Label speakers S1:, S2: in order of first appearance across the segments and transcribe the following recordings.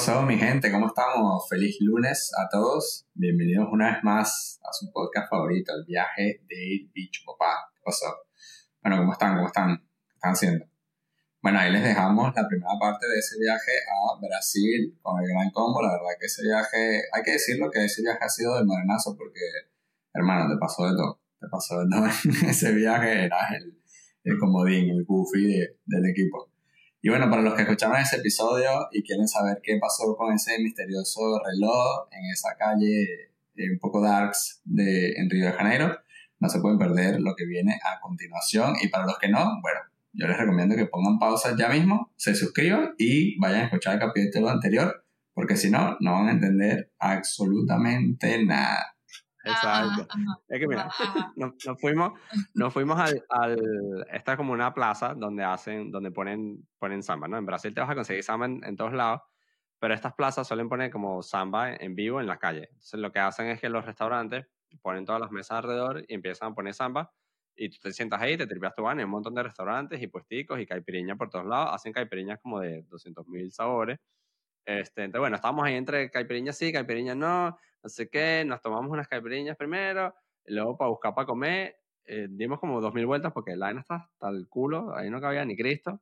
S1: pasó, mi gente? ¿Cómo estamos? Feliz lunes a todos. Bienvenidos una vez más a su podcast favorito, el viaje de Bicho Papá. ¿Qué pasó? Bueno, ¿cómo están? ¿Cómo están? ¿Qué están haciendo? Bueno, ahí les dejamos la primera parte de ese viaje a Brasil con el Gran Combo. La verdad que ese viaje, hay que decirlo que ese viaje ha sido de modernazo porque, hermano, te pasó de todo. Te pasó de todo. ese viaje era el, el comodín, el goofy del equipo. Y bueno, para los que escucharon ese episodio y quieren saber qué pasó con ese misterioso reloj en esa calle eh, un poco darks de, en Río de Janeiro, no se pueden perder lo que viene a continuación. Y para los que no, bueno, yo les recomiendo que pongan pausa ya mismo, se suscriban y vayan a escuchar el capítulo anterior, porque si no, no van a entender absolutamente nada.
S2: Exacto. Es que mira, nos, fuimos, nos fuimos al, al, esta es como una plaza donde hacen, donde ponen, ponen samba, ¿no? En Brasil te vas a conseguir samba en, todos lados, pero estas plazas suelen poner como samba en vivo en la calle. Entonces lo que hacen es que los restaurantes ponen todas las mesas alrededor y empiezan a poner samba y tú te sientas ahí, te tripeas tu van, hay un montón de restaurantes y puesticos y caipiriñas por todos lados, hacen caipiriñas como de 200.000 sabores. Este, entonces, bueno, estábamos ahí entre caipiriñas sí, caipiriñas no, no sé qué, nos tomamos unas caipiriñas primero, luego para buscar para comer, eh, dimos como dos mil vueltas porque la vaina está hasta el culo, ahí no cabía ni Cristo.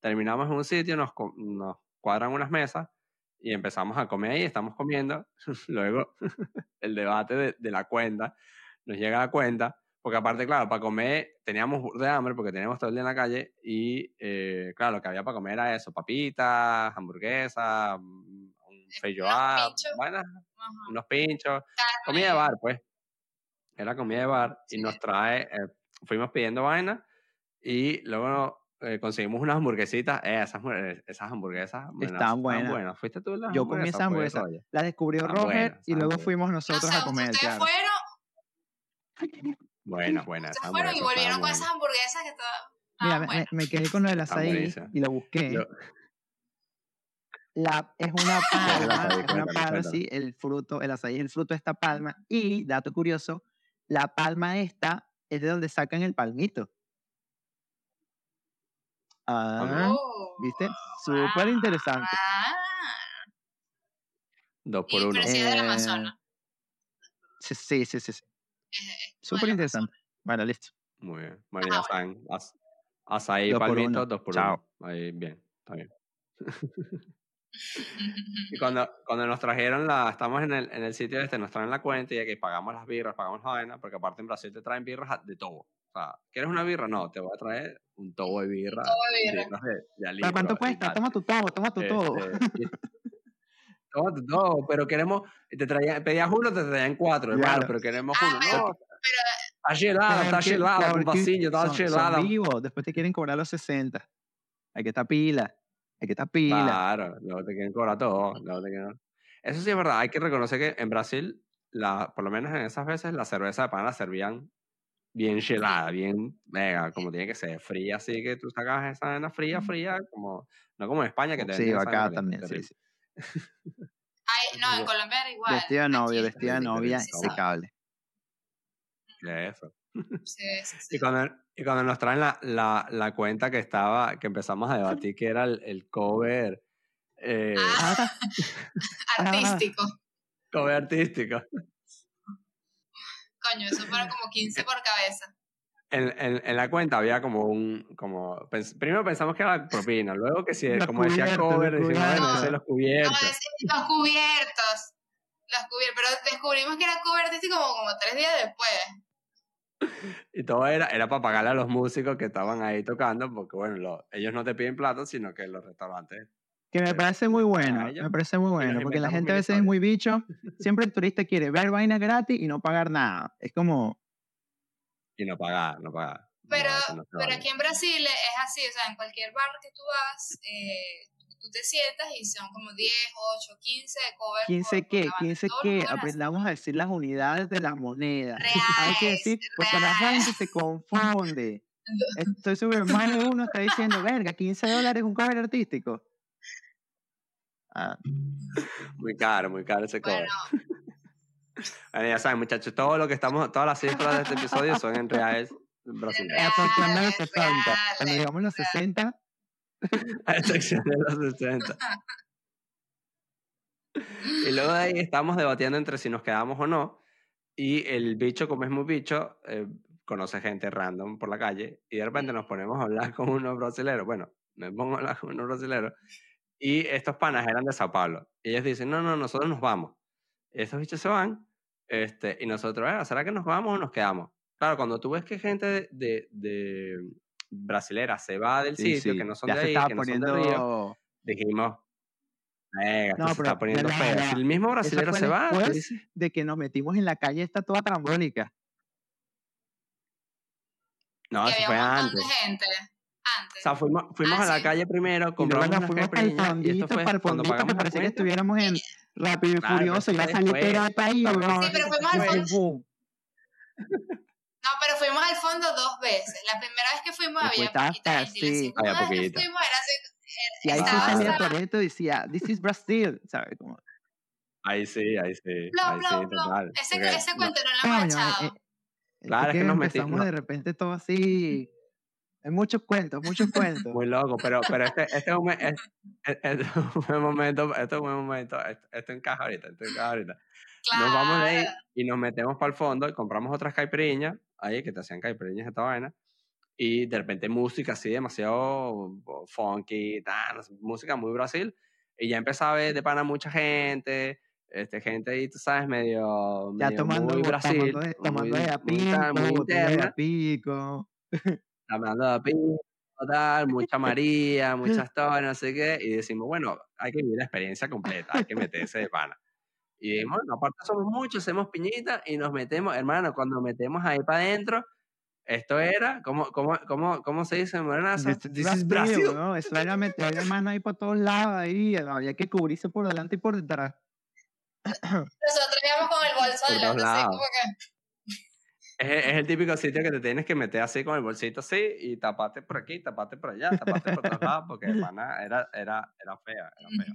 S2: Terminamos en un sitio, nos, nos cuadran unas mesas y empezamos a comer ahí, estamos comiendo. luego el debate de, de, la cuenta, nos llega la cuenta, porque aparte, claro, para comer teníamos de hambre porque teníamos todo el día en la calle y, eh, claro, lo que había para comer era eso, papitas, hamburguesas, un feijoada, bueno, unos pinchos, comida de bar, pues. Era comida de bar y nos trae, eh, fuimos pidiendo vaina y luego eh, conseguimos unas hamburguesitas. Eh, esas, esas hamburguesas
S3: estaban buenas.
S2: ¿Fuiste tú
S3: las Yo comí esas pues, hamburguesas. Las descubrió Roger y luego fuimos nosotros a comer.
S4: Ustedes
S3: claro.
S4: fueron.
S2: Buenas, buenas.
S4: Ustedes fueron y volvieron con esas hamburguesas que todas.
S3: Mira, ah, me, quedé con lo del açaí y lo busqué. La, es una palma, es una palma, sí, el fruto, el azaí es el fruto de esta palma. Y, dato curioso, la palma esta es de donde sacan el palmito. Ah,
S4: oh,
S3: ¿viste? Súper interesante.
S4: Ah.
S2: Dos por uno.
S4: Amazonas.
S3: Sí, sí, sí, sí. Súper interesante. Bueno, listo.
S2: Muy bien. Bueno, ya saben. Azaí, dos por
S3: Chao.
S2: uno. Ahí, bien, está bien. Y cuando, cuando nos trajeron la, estamos en el, en el sitio este, nos traen la cuenta y que pagamos las birras, pagamos la vaina, porque aparte en Brasil te traen birras de todo. O sea, ¿quieres una birra? No, te voy a traer un tobo de birra.
S4: de
S3: birra. cuánto cuesta? Toma tu tobo, toma tu.
S2: Este, tu tobo, pero queremos, te traían, pedías uno, te traían cuatro, hermano, pero queremos uno.
S4: Ah,
S2: no, está gelada, está gelada, un pasillo, está gelada.
S3: vivo, después te quieren cobrar los 60. Hay que estar pila. Hay que estar pila.
S2: Claro, luego te quieren cobrar todo. Eso sí es verdad, hay que reconocer que en Brasil, la, por lo menos en esas veces, la cerveza de pan la servían bien helada, bien mega, como tiene que ser, fría, así que tú sacas esa arena fría, fría, como, no como en España que te
S3: Sí, acá también, sí, sí.
S4: Ay, no, en Colombia era igual.
S3: Vestida de novia, vestida de novia, impecable.
S2: Eso.
S4: Sí, sí, sí.
S2: Y cuando, y cuando nos traen la, la, la, cuenta que estaba, que empezamos a debatir, que era el, el cover. Eh,
S4: ah, artístico.
S2: Cover artístico.
S4: Coño, eso fueron como 15 por cabeza.
S2: En, en, en, la cuenta había como un. Como, primero pensamos que era propina, luego que si, como decía cover, decimos, bueno, los cubiertos.
S4: No, los cubiertos. Los cubiertos. Pero descubrimos que era cover artístico como, como tres días después.
S2: Y todo era, era para pagarle a los músicos que estaban ahí tocando, porque bueno, ellos no te piden plata, sino que los restaurantes.
S3: Que me parece muy bueno, me parece muy bueno, porque la gente a veces es muy bicho. Siempre el turista quiere ver vainas gratis y no pagar nada. Es como.
S2: Y no pagar, no pagar.
S4: Pero, pero aquí en Brasil es así, o sea, en cualquier bar que tú vas, eh, tú te sientas y son como 10, 8, 15 covers.
S3: 15 qué, 15 qué, aprendamos a decir las unidades de la moneda. Hay que decir, porque la gente se confunde. Estoy seguro, más de uno está diciendo, verga, 15 dólares un cover artístico.
S2: Ah. Muy caro, muy caro ese cover. Bueno. Ya saben, muchachos, todo lo que estamos, todas las cifras de este episodio son en reales brasileños.
S3: Cuando llegamos a los 60,
S2: a excepción de los 60. Y luego de ahí estábamos debatiendo entre si nos quedamos o no. Y el bicho, como es muy bicho, eh, conoce gente random por la calle. Y de repente nos ponemos a hablar con unos brasileros. Bueno, me pongo a hablar con unos brasileros. Y estos panas eran de Sao Paulo. Y ellos dicen, no, no, nosotros nos vamos. Y estos bichos se van. Este, y nosotros, ah, ¿será que nos vamos o nos quedamos? Claro, cuando tú ves que gente de, de, brasilera se va del sitio, que no son de ahí, que no son de Río, dijimos, no, se está poniendo feo. Si el mismo brasilero se va,
S3: de que nos metimos en la calle está toda trambólica.
S2: No, eso fue antes.
S4: Gente.
S2: O sea, fuimos, fuimos ah, a la calle primero, compramos una fuimos para el
S3: fondito, para el fondito que parecía que estuviéramos en Rápido y Furioso y la salida del país.
S4: Sí, pero fuimos al fondo. No, pero fuimos al fondo dos veces. La primera vez que fuimos había poquita gente. Sí. Y la segunda vez que fuimos era
S3: y ahí sí salía Toreto y decía, this is Brazil, ¿sabes? Como...
S2: Ahí sí, ahí sí.
S4: ahí sí total. Ese, ese cuento no lo hemos echado. Eh,
S3: eh, claro, es que nos metimos de repente todo así. Muchos cuentos, muchos cuentos.
S2: Muy loco, pero, pero este, este, es un, este, este es un momento, este es un momento, esto, encaja ahorita, esto encaja ahorita. Claro. Nos vamos de ahí y nos metemos para el fondo y compramos otras caipiriñas, ahí que te hacían caipiriñas esta vaina, y de repente música así demasiado funky, tan, música muy Brasil, y ya empezaba a ver de pana mucha gente, este, gente ahí, tú sabes, medio,
S3: ya tomando, muy Brasil, tomando, de a pico, muy, pico.
S2: Tomando de a pico, total, mucha María, muchas historias, no sé qué, y decimos, bueno, hay que vivir la experiencia completa, hay que meterse de pana. Y bueno, aparte somos muchos, hacemos piñitas y nos metemos, hermano, cuando metemos ahí para adentro, esto era, ¿cómo, cómo, cómo, cómo se dice, Morenaza?
S3: This, is Brasil. ¿no? Eso era meter mano ahí por todos lados, ahí, había que cubrirse por delante y por detrás.
S4: Nosotros íbamos con el bolso delante, así como que...
S2: Es, es, el típico sitio que te tienes que meter así con el bolsito así y tapate por aquí, tapate por allá, tapate por todos lados, porque hermana era, era, era fea, era fea.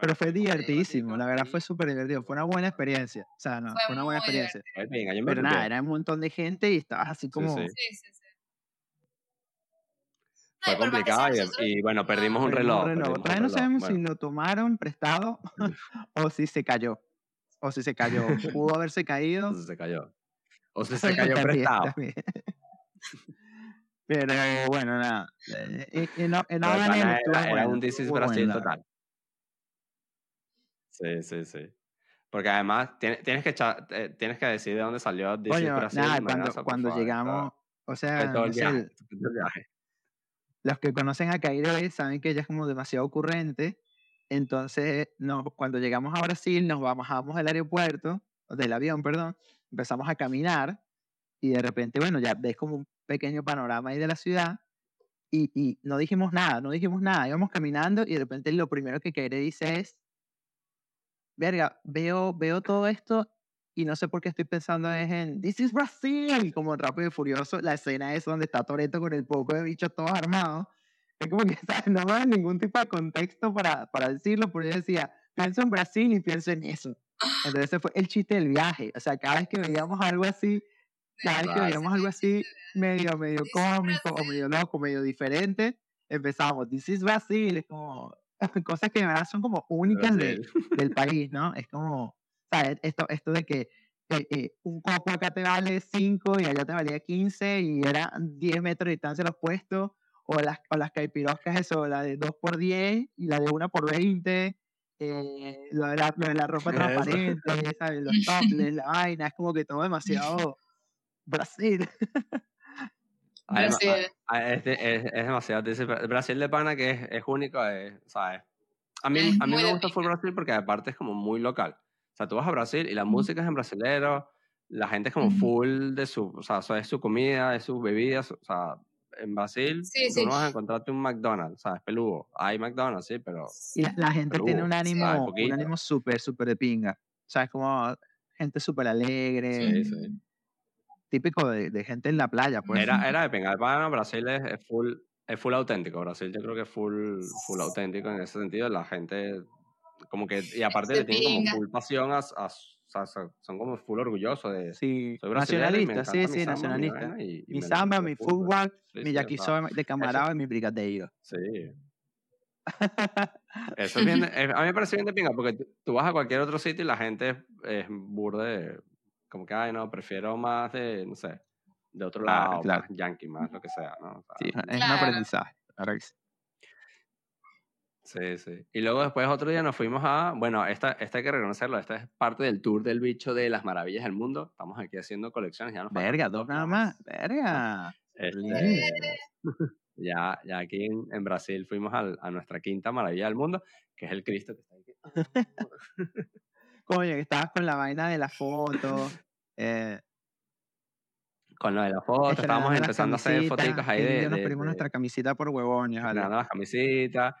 S3: Pero fue divertidísimo, la verdad fue súper divertido, fue una buena experiencia, o sea, no, fue, una buena experiencia. Pero nada, era un montón de gente y estabas así como... Sí, sí. sí,
S2: fue complicado y, bueno, perdimos un reloj.
S3: Todavía no sabemos si lo tomaron prestado o si se cayó. O si se cayó. Pudo haberse caído.
S2: Se cayó. O si se cayó prestado.
S3: Pero bueno, nada. Eh, en, en,
S2: era, un This Brasil total. Sí, sí, sí. Porque además tienes, tienes que eh, tienes que decir de dónde salió This
S3: Brasil. Nada, cuando, cuando llegamos, o sea,
S2: todo el viaje, el viaje.
S3: los que conocen a Caire saben que ella es como demasiado ocurrente. Entonces, no, cuando llegamos a Brasil, nos bajamos del aeropuerto, del avión, perdón, empezamos a caminar y de repente, bueno, ya ves como un pequeño panorama ahí de la ciudad y, y no dijimos nada, no dijimos nada, íbamos caminando y de repente lo primero que Caire dice es, verga, veo, veo todo esto y no sé por qué estoy pensando es en This is Brazil, como Rápido y Furioso, la escena es donde está Toreto con el poco de bichos todos armados. Es como que no me da ningún tipo de contexto para, para decirlo, porque yo decía, pienso en Brasil y pienso en eso. Entonces ese fue el chiste del viaje. O sea, cada vez que veíamos algo así, cada vez que veíamos algo así, medio, medio cómico, o medio loco, medio diferente, empezamos, This is Brazil, es como, cosas que de verdad son como únicas del país, ¿no? Es como, ¿sabes? Esto, esto de que eh, eh, un copo acá te vale 5 y allá te valía 15 y era 10 metros de distancia los puestos, o las, o las caipiroscas, eso, la de 2 por 10 y la de 1 por 20, eh, lo, de la, lo de la ropa transparente, ¿sabes? Los topless, la vaina, es como que todo demasiado Brasil.
S2: Brasil. Es, es, es, demasiado. Dice, Brasil de pana que es, es único, ¿sabes? A mí, a mí me gusta full Brasil porque aparte es como muy local. O sea, tú vas a Brasil y la música es en brasilero, la gente es como full de su, o sea, es su comida, es sus bebidas, o sea, en Brasil tú no vas a encontrarte un McDonald's, ¿sabes? Peludo. Hay McDonald's, sí, pero...
S3: Y la, gente tiene un ánimo, un ánimo súper, súper de pinga. O sea, es como gente súper alegre. Sí, sí típico de, de, gente en la playa. Pues.
S2: Era, era de pinga. Brasil es, full, es full auténtico. Brasil yo creo que es full, full auténtico en ese sentido. La gente, como que, y aparte le tienen como full pasión a, a son como full orgullosos de
S3: sí, soy nacionalista, sí, sí, nacionalista. mi samba, mi fútbol, mi yaquizo de camarada y mi brigadeiro.
S2: Sí. Eso es bien, a mí me parece bien de pinga, porque tú, vas a cualquier otro sitio y la gente es, es burde, como que, ay, no, prefiero más de, no sé, de otro lado, más yankee, más lo que sea, ¿no?
S3: sí, es un aprendizaje.
S2: Sí, sí. Y luego después otro día nos fuimos a, bueno, esta, esta hay que reconocerlo, esta es parte del tour del bicho de las maravillas del mundo. Estamos aquí haciendo colecciones. Ya
S3: Verga, dos nada más. Verga.
S2: Este, ya, ya aquí en, Brasil fuimos a nuestra quinta maravilla del mundo, que es el Cristo que está aquí.
S3: Coño, que estabas con la vaina de la foto. Eh,
S2: con lo de la foto, estábamos empezando a hacer fotos ahí de,
S3: Nos pedimos nuestra camisita por huevones.
S2: las camisetas.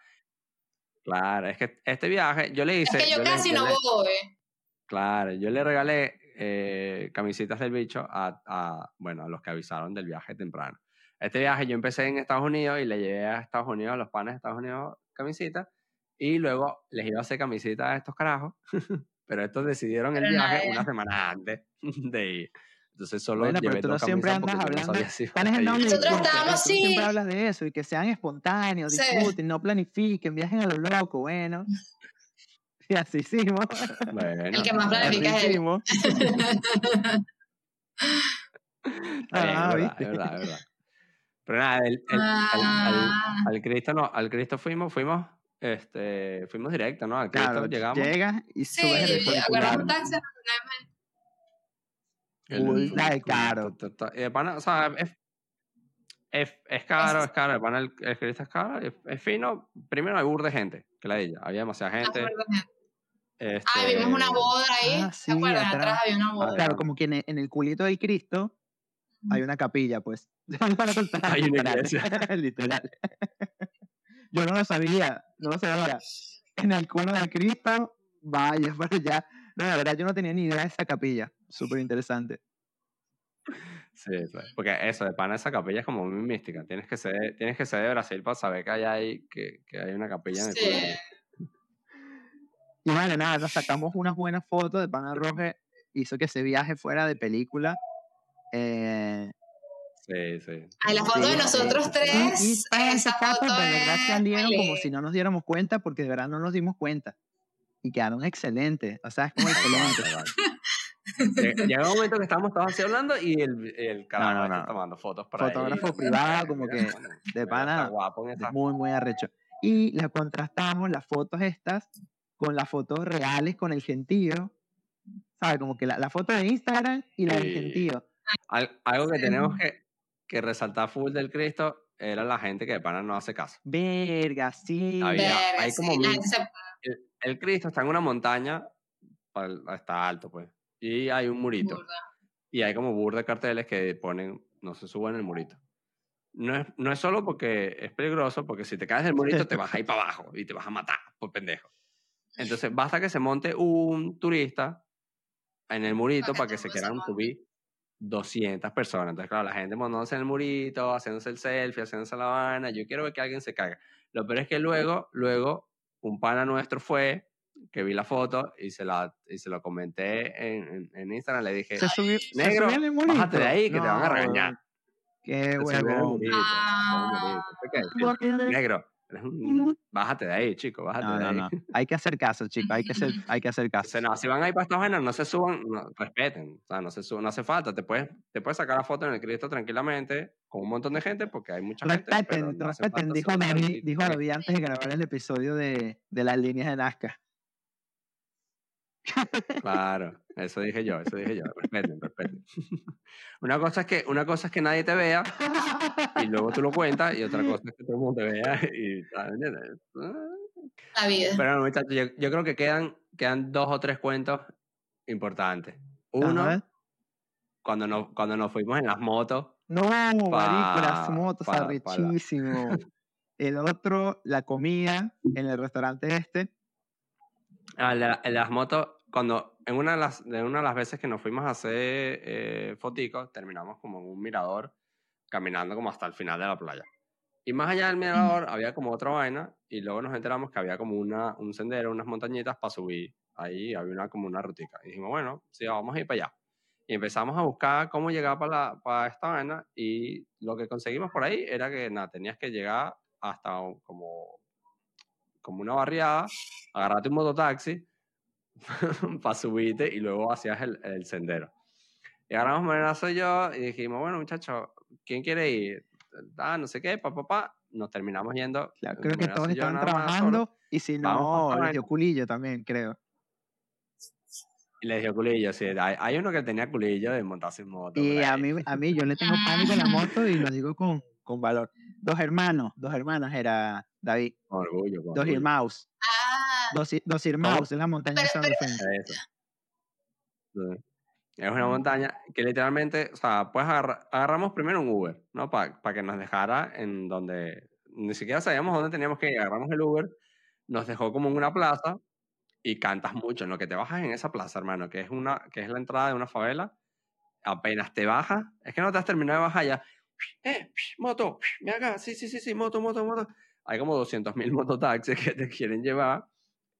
S2: Claro, es que este viaje yo le hice.
S4: Es que yo, casi no voy.
S2: Claro, yo le regalé eh, camisetas del bicho a, a, bueno, a los que avisaron del viaje temprano. Este viaje yo empecé en Estados Unidos y le llevé a Estados Unidos, a los panes de Estados Unidos, camisetas. Y luego les iba a hacer camisetas a estos carajos. pero estos decidieron el viaje una semana antes de ir. Entonces solo
S3: bueno, pero tú no siempre andas hablando. No
S4: Nosotros estábamos así.
S3: siempre hablas de eso y que sean espontáneos, disfruten, no planifiquen, viajen a lo loco, bueno. Y así hicimos.
S4: Bueno, el que más planifica es él.
S2: ah, es verdad, es verdad, Pero nada, el, el, ah. al, Cristo no, al Cristo fuimos, fuimos, este, fuimos directo, ¿no? Al Cristo llegamos.
S3: Llegas y subes sí, el agarramos taxi, De caro.
S2: o sea, es, es, es, caro, es caro. El panel el, es caro, es, fino. Primero hay bur de gente, que la de ella. Había demasiada gente.
S4: Este... Ah, vimos una boda ahí. Ah, sí, atrás. atrás. había una boda.
S3: Claro, como que en el, culito del Cristo hay una capilla, pues.
S2: hay una iglesia.
S3: Literal. Yo no lo sabía, no lo sabía ahora. En el culo del Cristo, vaya, pero ya. No, la verdad, yo no tenía ni idea de esa capilla súper interesante.
S2: Sí, porque eso, de pana esa capilla es como muy mística. Tienes que ser, tienes que ser de Brasil para saber que hay, que, que hay una capilla en el sí.
S3: Y bueno, nada, nos sacamos unas buenas fotos de Pana Roje. Hizo que ese viaje fuera de película. Eh,
S2: sí, sí.
S4: Ay, la foto de nosotros tres. Y, esa foto de
S3: verdad salieron como si no nos diéramos cuenta, porque de verdad no nos dimos cuenta. Y quedaron excelentes. O sea, es como excelente.
S2: Llega un momento que estábamos todos así hablando y el, el carajo está tomando fotos para
S3: Fotógrafo privado, como que de pana, muy, muy arrecho. Y la contrastamos, las fotos estas, con las fotos reales, con el gentío. ¿Sabes? Como que la, la foto de Instagram y la del gentío.
S2: Algo que tenemos que, que resaltar full del Cristo era la gente que de pana no hace caso.
S3: Verga, sí.
S2: hay como el, Cristo está en una montaña, está alto, pues y hay un murito. Y hay como burda de carteles que ponen, no se suban el murito. No es, no es solo porque es peligroso, porque si te caes del murito te vas a ir para abajo y te vas a matar por pendejo. Entonces basta que se monte un turista en el murito para que, se quieran subir 200 personas. Entonces, claro, la gente montándose en el murito, haciéndose el selfie, haciéndose la vaina. Yo quiero ver que alguien se caiga. Lo peor es que luego, luego, un pana nuestro fue que vi la foto y se, la, y se lo comenté en, en, Instagram. Le dije, negro, bájate de ahí que te van a regañar.
S3: Qué huevo.
S2: Ah. Bájate de ahí, chico, bájate de ahí.
S3: Hay que hacer caso, chico, hay que hacer, hay que hacer caso.
S2: no, si van ahí para estas vainas, no se suban, respeten, o sea, no, se suban, no hace falta, te puedes, te puedes sacar la foto en el Cristo tranquilamente con un montón de gente porque hay mucha gente.
S3: Respeten, respeten, dijo, dijo a antes de grabar el episodio de, de las líneas de Nazca.
S2: Claro, eso dije yo, eso dije yo. Respeten, respeten. Una cosa es que, una cosa es que nadie te vea y luego tú lo cuentas y otra cosa es que todo el mundo te vea y
S4: La vida.
S2: Pero muchachos, yo, yo, creo que quedan, quedan dos o tres cuentos importantes. Uno, cuando nos, cuando nos fuimos en las motos.
S3: No, marico, las motos, arrechísimo. El otro, la comida en el restaurante este
S2: Ah, las motos, cuando en una de las, de una de las veces que nos fuimos a hacer eh, terminamos como en un mirador, caminando como hasta el final de la playa. Y más allá del mirador había como otra vaina y luego nos enteramos que había como una, un sendero, unas montañitas para subir. Ahí había una, como una rutica. Y dijimos, bueno, sí, vamos a ir para allá. Y empezamos a buscar cómo llegar para, la, para esta vaina y lo que conseguimos por ahí era que nada, tenías que llegar hasta como como una barriada, agarrate un mototaxi para subirte y luego hacías el, el sendero. Y agarramos Morenazo y yo y dijimos, bueno, muchachos, ¿quién quiere ir? Ah, no sé qué, papá, papá. Nos terminamos yendo.
S3: Claro, creo que todos estaban trabajando y si no, les dio culillo también, creo.
S2: Y le dio culillo, sí. Hay, hay, uno que tenía culillo de montarse en moto.
S3: Y a mí, a mí, yo le tengo pánico a la moto y lo digo con, con valor. Dos hermanos, dos hermanas era David.
S2: Con orgullo, con
S3: Dos
S2: orgullo.
S3: hermanos. Dos, dos hermanos en la montaña de
S4: Pero-
S3: San
S4: pero-.
S2: Sí. Es una montaña que literalmente, o sea, pues agarra- agarramos primero un Uber, ¿no? Para que nos dejara en donde ni siquiera sabíamos dónde teníamos que ir. Agarramos el Uber, nos dejó como en una plaza y cantas mucho. En lo que te bajas en esa plaza, hermano, que es, una, que es la entrada de una favela, apenas te bajas, es que no te has terminado de bajar ya. ¡Eh! ¡Moto! ¡Ven acá! Sí, sí, sí, sí, moto, moto, moto. Hay como 200.000 mototaxis que te quieren llevar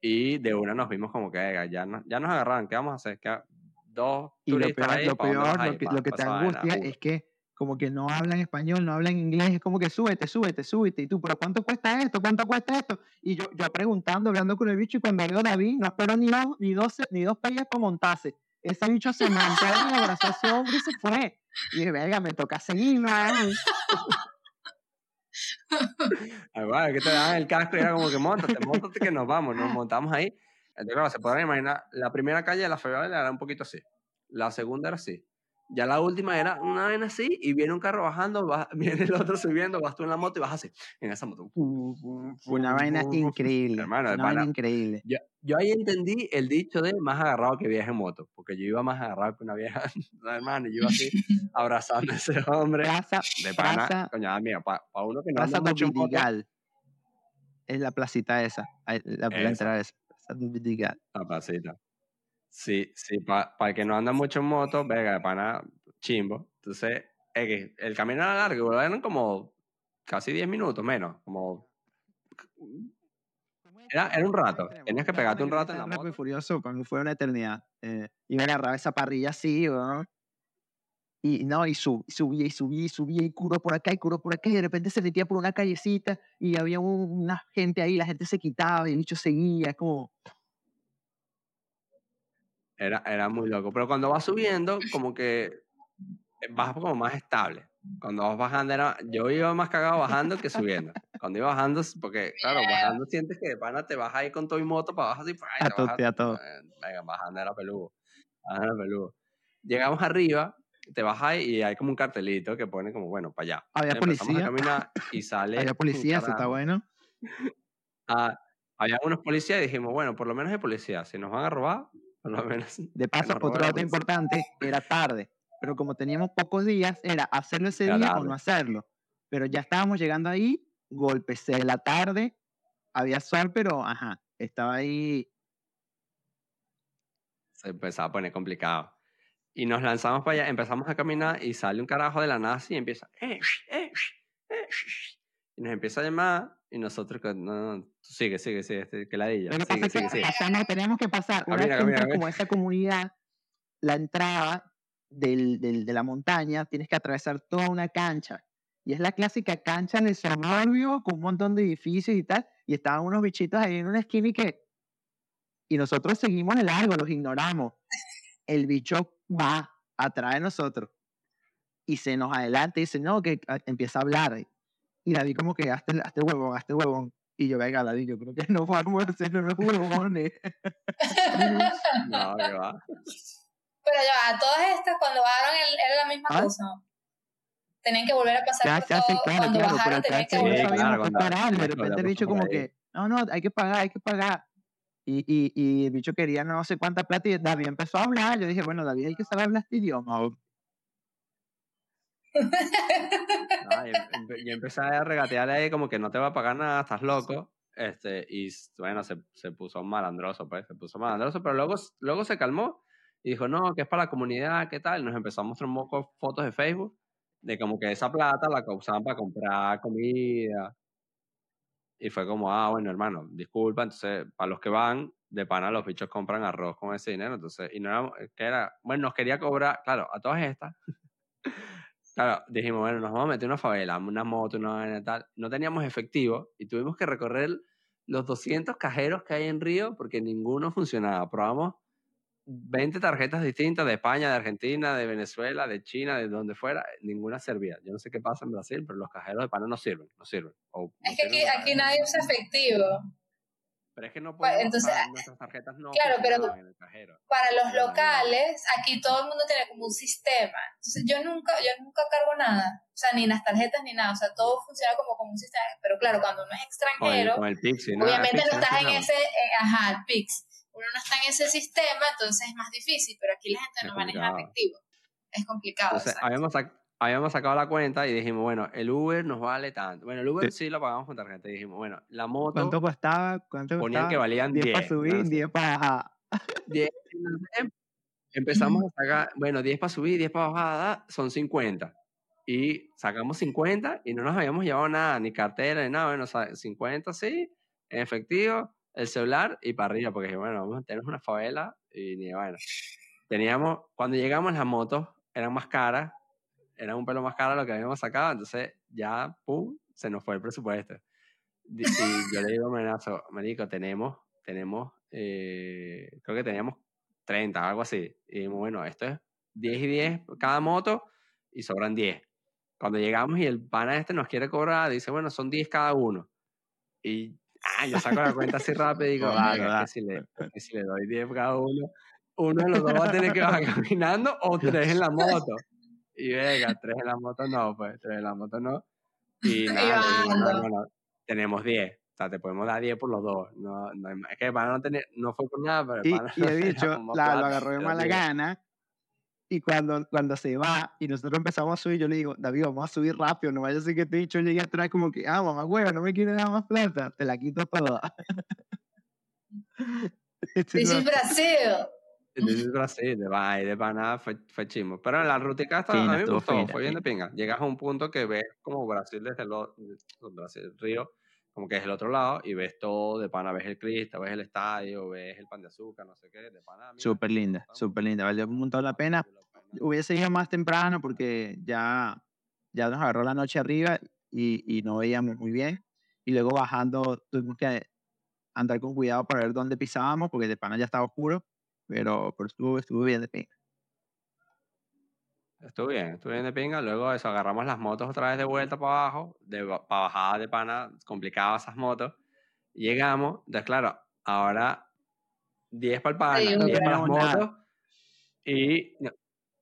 S2: y de una nos vimos como que "Venga, ya, no- ya nos agarraron. ¿Qué vamos a hacer? ¿Qué- dos
S3: Y lo peor,
S2: ahí,
S3: lo,
S2: ¿pa' dónde
S3: peor lo que, lo que te angustia es que como que no hablan español, no hablan inglés, es como que súbete, súbete, súbete. Y tú, pero ¿cuánto cuesta esto? ¿Cuánto cuesta esto? Y yo, yo preguntando, hablando con el bicho, y cuando veo David, no espero ni dos, ni dos, ni dos para montarse. Ese bicho se mantuvo y abrazó a ese hombre y se fue. Y dije, venga, me toca seguir, ¿no?
S2: Bueno, que te daban el casco y era como que montate, montate que nos vamos, nos montamos ahí. Entonces, claro, se podrán imaginar, la primera calle de la favela era un poquito así, la segunda era así, ya la última era una vaina así y viene un carro bajando, va- viene el otro subiendo, vas tú en la moto y vas así, en esa moto.
S3: Una vaina increíble.
S2: Hermano,
S3: una vaina increíble.
S2: Yo, yo ahí entendí el dicho de más agarrado que vieja en moto, porque yo iba más agarrado que una vieja, hermano, y yo iba así abrazando a ese hombre
S3: Plaza,
S2: de pana,
S3: plaza,
S2: coño, amiga, para uno que no
S3: Plaza
S2: anda mucho en moto,
S3: Dominical. Es la placita esa, la, la
S2: Esa.
S3: entrada esa. Plaza.
S2: La placita. Sí, sí, para el que no anda mucho en moto, venga, de pana, chimbo. Entonces, es que el camino era largo, eran como casi 10 minutos menos, como... Era, era un rato, tenías que pegarte un rato en la moto.
S3: Furioso, para mí fue una eternidad. Eh, y me agarraba esa parrilla así, ¿no? Y no, y sub- subía y subía y subía y curó por acá y curó por acá y de repente se metía por una callecita y había un- una gente ahí, la gente se quitaba y el bicho seguía, como,
S2: Era, era muy loco. Pero cuando vas subiendo, como que vas como más estable. Cuando vas bajando, era, yo iba más cagado bajando que subiendo. Cuando iba bajando, porque claro, bajando sientes que de pana te vas ahí con todo y moto para abajo así, ¡fua! y
S3: A tote, a todo.
S2: eh, Venga, bajando era peludo. Bajando era peludo. Llegamos arriba, te bajas y hay como un cartelito que pone como, bueno, para allá.
S3: Había
S2: Empezamos
S3: policía.
S2: a caminar y sale.
S3: había policía, eso está bueno.
S2: Ah, había unos policías y dijimos, bueno, por lo menos hay policías. Si nos van a robar, por lo menos.
S3: De paso,
S2: robe
S3: otro dato importante, era tarde, pero como teníamos pocos días, era hacerlo ese
S2: Era
S3: día o no hacerlo. Pero ya estábamos llegando ahí, golpes de la tarde, había sol, pero ajá, estaba ahí.
S2: se empezaba a poner complicado. Y nos lanzamos para allá, empezamos a caminar y sale un carajo de la nazi y empieza, "Eh, eh, eh, sh", y nos empieza a llamar y nosotros, no, no, tú sigue, sigue, sigue, este, que ladilla,
S3: Lo que pasa
S2: sigue,
S3: que
S2: sigue, sigue.
S3: pasamos, teníamos que pasar, una vez
S2: Camina,
S3: que
S2: camina,
S3: como esa comunidad, la entrada del, del- de la montaña, tienes que atravesar toda una cancha. Y es la clásica cancha de suburbio con un montón de edificios y tal. Y estaban unos bichitos ahí en una esquina y que. Y nosotros seguimos de largo, los ignoramos. El bicho va atrás de nosotros y se nos adelanta y dice, no, que ah, empieza a hablar. Y David, como que hazte, hazte huevón, hazte huevón. Y yo, venga, David, yo creo que no vamos a hacer los huevones.
S2: No, que va.
S4: Pero ya, todas estas cuando bajaron el- era la misma
S3: ¿Ah?
S4: cosa. Tenían que volver a pasar
S3: Ya,
S4: por
S3: ya, sí,
S4: todo.
S3: claro,
S4: cuando
S3: claro, pero
S4: bajaron tenían que
S3: sí,
S4: volver
S2: Sí,
S4: a
S3: no
S4: pasar.
S2: claro, cuando-
S3: parar. De repente el bicho como
S2: ahí.
S3: que, no, no, hay que pagar, hay que pagar. Y, y, y el bicho quería no sé cuánta plata y David empezó a hablar. Yo dije, bueno, David hay que saber hablar este idioma.
S2: Empe- yo empecé a regatearle ahí como que no te va a pagar nada, estás loco. Este, y bueno, se, se puso malandroso, pues, se puso malandroso, pero luego, luego se calmó y dijo, no, que es para la comunidad, ¿qué tal? Y nos empezó a mostrar un poco fotos de Facebook de como que esa plata la usaban para comprar comida. Y fue como, ah, bueno, hermano, disculpa, entonces, para los que van, de pana los bichos compran arroz con ese dinero, entonces, y no era, que era, bueno, nos quería cobrar, claro, a todas estas, Claro, dijimos, bueno, nos vamos a meter una favela, una moto, una vaina tal. No teníamos efectivo y tuvimos que recorrer los 200 cajeros que hay en Río porque ninguno funcionaba. Probamos 20 tarjetas distintas de España, de Argentina, de Venezuela, de China, de donde fuera, ninguna servía. Yo no sé qué pasa en Brasil, pero los cajeros de pana no sirven, no sirven.
S4: es que aquí, aquí nadie usa efectivo.
S2: Pero es que no podemos
S4: Entonces,
S2: nuestras tarjetas no
S4: claro, pero
S2: en el cajero.
S4: para los locales, aquí todo el mundo tiene como un sistema. Entonces yo nunca, yo nunca cargo nada. O sea, ni las tarjetas ni nada. O sea, todo funciona como, como un sistema. Pero claro, cuando uno es extranjero,
S2: con el, Pix,
S4: obviamente no estás en ese, eh, ajá, el Pix uno no está en ese sistema, entonces es más difícil, pero aquí la gente no maneja efectivo. Es complicado.
S2: Entonces, habíamos, habíamos, sacado la cuenta y dijimos, bueno, el Uber nos vale tanto. Bueno, el Uber sí, lo pagamos con tarjeta. Y dijimos, bueno, la moto.
S3: ¿Cuánto costaba? ¿Cuánto
S2: ponían que valían 10.
S3: 10 para subir, 10 para bajar.
S2: 10. Empezamos a sacar, bueno, 10 para subir, 10 para bajar, son 50. Y sacamos 50 y no nos habíamos llevado nada, ni cartera, ni nada. Bueno, 50 sí, en efectivo el celular y para arriba, porque bueno, vamos, tenemos una favela y ni bueno. Teníamos, cuando llegamos las motos eran más caras, eran un pelo más caras lo que habíamos sacado, entonces ya, pum, se nos fue el presupuesto. Y yo le digo a Menazo, Marico, tenemos, tenemos, eh, creo que teníamos 30, algo así. Y dijimos, bueno, esto es 10 y 10 cada moto y sobran 10. Cuando llegamos y el pana este nos quiere cobrar, dice, bueno, son 10 cada uno. Y Ah, yo saco la cuenta así rápido y digo, vale, si le, que si le doy 10 cada uno, uno de los dos va a tener que bajar caminando o tres en la moto. Y venga, tres en la moto no, pues tres en la moto no. Y nada, no, no, tenemos 10. O sea, te podemos dar 10 por los dos. No, no es que para no tener, no fue por nada, pero
S3: y, y he dicho, la, lo agarró de mala gana y cuando, cuando se va y nosotros empezamos a subir, yo le digo, David, vamos a subir rápido, no vaya a ser que te he dicho, llegué atrás como que, ah, mamá, huevo, no me quieres dar más plata, te la quito toda.
S4: This is Brasil.
S2: This is Brasil, de de nada fue, fue chimo. Pero en la rutica a mí me gustó, fue bien de pinga. Llegas a un punto que ves como Brasil desde el, Brasil, el río, como que es el otro lado, y ves todo de pana, ves el Cristo, ves el estadio, ves el pan de azúcar, no sé qué, de pana.
S3: Súper linda, súper linda, valió un montón la pena. Hubiese ido más temprano porque ya, ya nos agarró la noche arriba y, y no veíamos muy bien. Y luego bajando tuvimos que andar con cuidado para ver dónde pisábamos porque de pana ya estaba oscuro, pero, pero estuvo, estuvo bien de pinga.
S2: Estuvo bien, estuvo bien de pinga. Luego eso, agarramos las motos otra vez de vuelta para abajo, de, para bajada de pana, complicaba esas motos. Llegamos, entonces claro, ahora 10 para el pana, 10 para las motos y no,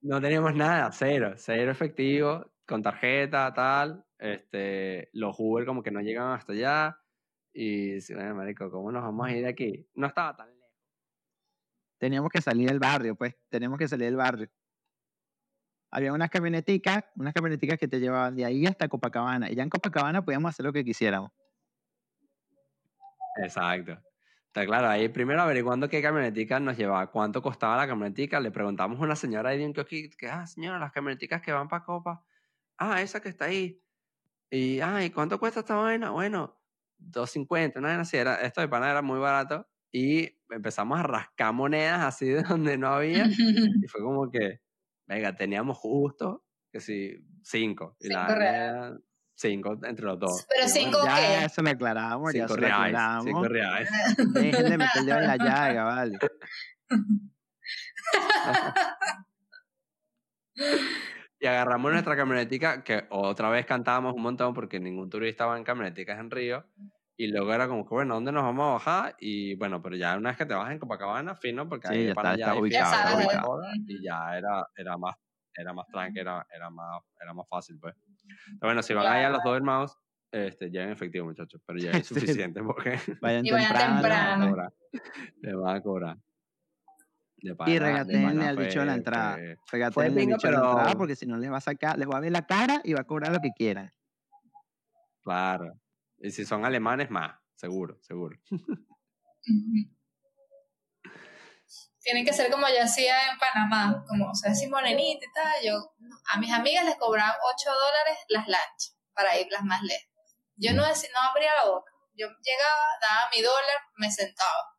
S2: no, teníamos nada, cero, cero efectivo, con tarjeta, tal. Este, los Uber como que no llegaban hasta allá. Y, bueno, marico, ¿cómo nos vamos a ir de aquí? No estaba tan.
S3: Teníamos que salir del barrio, pues, teníamos que salir del barrio había unas camioneticas, unas camioneticas que te llevaban de ahí hasta Copacabana. Y ya en Copacabana podíamos hacer lo que quisiéramos.
S2: Exacto. Está claro, ahí primero averiguando qué camionetica nos llevaba, cuánto costaba la camionetica. Le preguntamos a una señora ahí de un que, ah, señora, las camioneticas que van para Copa. Ah, esa que está ahí. Y, ah, ¿y cuánto cuesta esta vaina? Bueno, 250, una vaina así. Era, esto de pana era muy barato. Y empezamos a rascar monedas así de donde no había. y fue como que, venga, teníamos justo, que sí, cinco. Y cinco la cinco entre los dos.
S4: Pero cinco
S3: ya,
S4: qué?
S3: Eso lo aclaramos,
S2: cinco
S3: ya
S2: reales, aclaramos. Cinco reales.
S3: Dejen de meterle en la llaga, vale.
S2: y agarramos nuestra camionetica, que otra vez cantábamos un montón porque ningún turista va en camioneticas en Río. Y luego era como que, bueno, ¿dónde nos vamos a bajar? Y bueno, pero ya una vez que te bajas en Copacabana, fino, porque ahí
S3: ya está, ubicado,
S4: está
S2: ubicado. Y ya era, era más, era más tranqui, era, era, más, era más fácil, pues. Pero bueno, si van allá los dos hermanos, este, ya en efectivo, muchachos, pero ya es suficiente porque
S3: vayan
S4: y vayan temprano.
S2: Le van a cobrar.
S3: y regatenle al dicho de la entrada. Regatenle al dicho de la entrada porque si no les va a sacar, les va a ver la cara y va a cobrar lo que quieran.
S2: Claro. Y si son alemanes, más, seguro, seguro.
S4: Tienen que ser como yo hacía en Panamá, como, o sea, así morenita y tal. Yo, a mis amigas les cobraban 8 dólares las lanchas para ir las más lejos. Yo no, no abría la boca. Yo llegaba, daba mi dólar, me sentaba.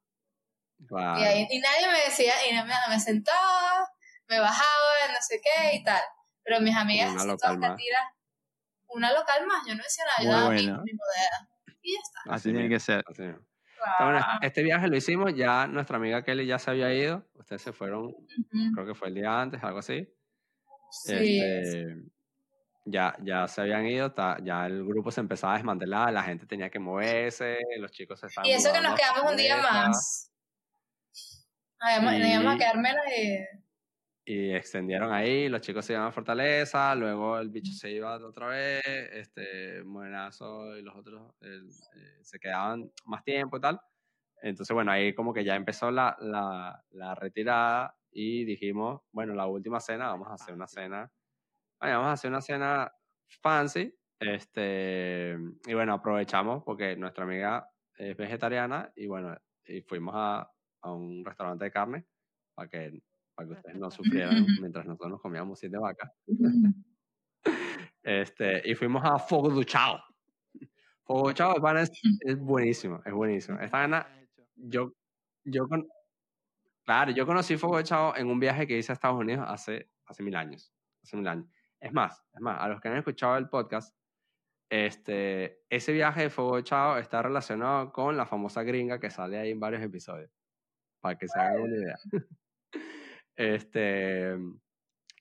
S4: Y, ahí, y, nadie me decía, y no me, me sentaba, me bajaba, no sé qué y tal. Pero mis amigas, todas una local más, yo no decía nada, yo daba mi, mi. Y ya está.
S3: Así, tiene que ser.
S2: este viaje lo hicimos, ya nuestra amiga Kelly ya se había ido, ustedes se fueron, creo que fue el día antes, algo así. Sí. Este, ya, ya se habían ido, ya el grupo se empezaba a desmantelar, la gente tenía que moverse, los chicos se estaban
S4: Y eso que nos quedamos un día más. Además, nos íbamos a quedar menos y...
S2: Y extendieron ahí, los chicos se iban a Fortaleza, luego el bicho se iba otra vez, este, Morenazo y los otros eh, se quedaban más tiempo y tal. Entonces, bueno, ahí como que ya empezó la, la, la retirada y dijimos, bueno, la última cena, vamos a hacer una cena vamos a hacer una cena fancy. Este, y bueno, aprovechamos porque nuestra amiga es vegetariana y bueno, y fuimos a, a un restaurante de carne para que, para que ustedes no sufrieran mientras nosotros nos comíamos siete vacas. este, y fuimos a Fogo Duchao. Fogo Duchao es, es, buenísimo, es buenísimo. Esta gana, yo, yo con, claro, yo conocí Fogo Duchao en un viaje que hice a Estados Unidos hace, hace mil años. Hace mil años. Es más, es más, a los que han escuchado el podcast, este, ese viaje de Fuego Chao está relacionado con la famosa gringa que sale ahí en varios episodios, para que se hagan una idea. Este,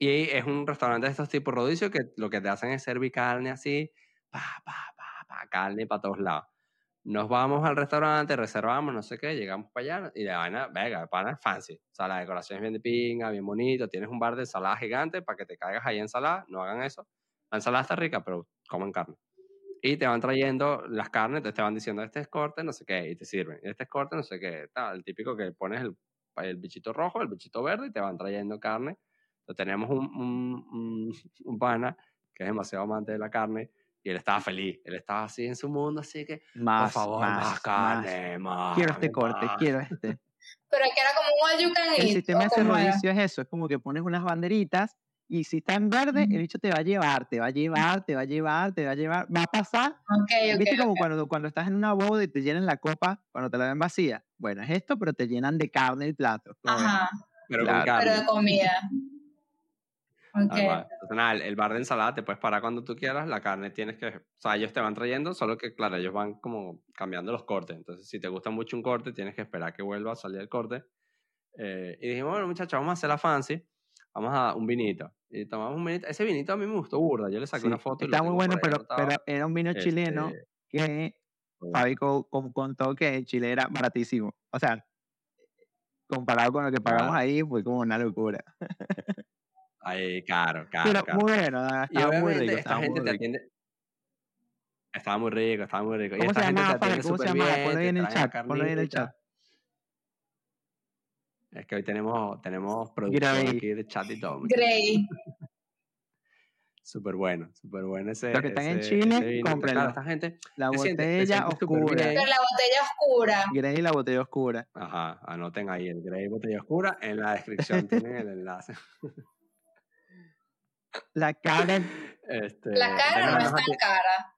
S2: y es un restaurante de estos tipos rodicio que lo que te hacen es servir carne así, pa, pa, pa, pa, carne para todos lados. Nos vamos al restaurante, reservamos, no sé qué, llegamos para allá y de vaina, venga, pana fancy. O sea, la decoración es bien de pinga, bien bonito. Tienes un bar de ensalada gigante para que te caigas ahí en ensalada. No hagan eso. La ensalada está rica, pero comen carne. Y te van trayendo las carnes, te van diciendo, este es corte, no sé qué, y te sirven. Este es corte, no sé qué. Tal, el típico que pones el, el bichito rojo, el bichito verde y te van trayendo carne. Entonces tenemos un, un, un, un pana que es demasiado amante de la carne y él estaba feliz, él estaba así en su mundo, así que,
S3: más,
S2: por favor, más, carne, más.
S3: Quiero este corte, quiero este.
S4: Pero que era como un ayucan
S3: El sistema de servicio es eso, es como que pones unas banderitas y si está en verde, el bicho te va a llevar, te va a llevar, te va a llevar, te va a llevar, va a pasar.
S4: Okay,
S3: ¿Viste
S4: okay,
S3: como Cuando, cuando estás en una boda y te llenan la copa cuando te la ven vacía? Bueno, es esto, pero te llenan de carne el plato.
S4: Ajá.
S2: Pero,
S4: pero de comida. Okay.
S2: Entonces, el bar de ensalada te puedes parar cuando tú quieras, la carne tienes que, o sea, ellos te van trayendo, solo que, claro, ellos van como cambiando los cortes. Entonces, si te gusta mucho un corte, tienes que esperar que vuelva a salir el corte. Eh, y dijimos, bueno, muchachos, vamos a hacer la fancy, vamos a un vinito. Y tomamos un vinito. Ese vinito a mí me gustó burda, yo le saqué una foto.
S3: Está muy bueno, pero, pero, era un vino chileno este, que Fabi contó que Chile era baratísimo. O sea, comparado con lo que pagamos ahí, fue como una locura.
S2: Ay, caro, caro.
S3: Pero
S2: caro.
S3: muy bueno, estaba muy rico.
S2: Esta gente te atiende. Estaba muy rico, estaba muy rico.
S3: ¿Cómo
S2: y esta
S3: se
S2: gente
S3: llama?
S2: te atiende
S3: ¿Cómo se llama? Ponlo en el chat. Ponlo ahí en el chat.
S2: Es que hoy tenemos, tenemos producción
S3: Grey.
S2: aquí de chat y todo.
S4: Grey.
S2: Súper bueno, súper bueno ese.
S3: Los que están en Chile, cómprenlo.
S2: Claro, esta gente.
S3: La botella oscura.
S4: Pero la botella oscura.
S3: Grey y la botella oscura.
S2: Ajá, anoten ahí el Grey Botella Oscura. En la descripción tienen el enlace.
S3: La cara.
S2: Este,
S4: La cara no es tan cara.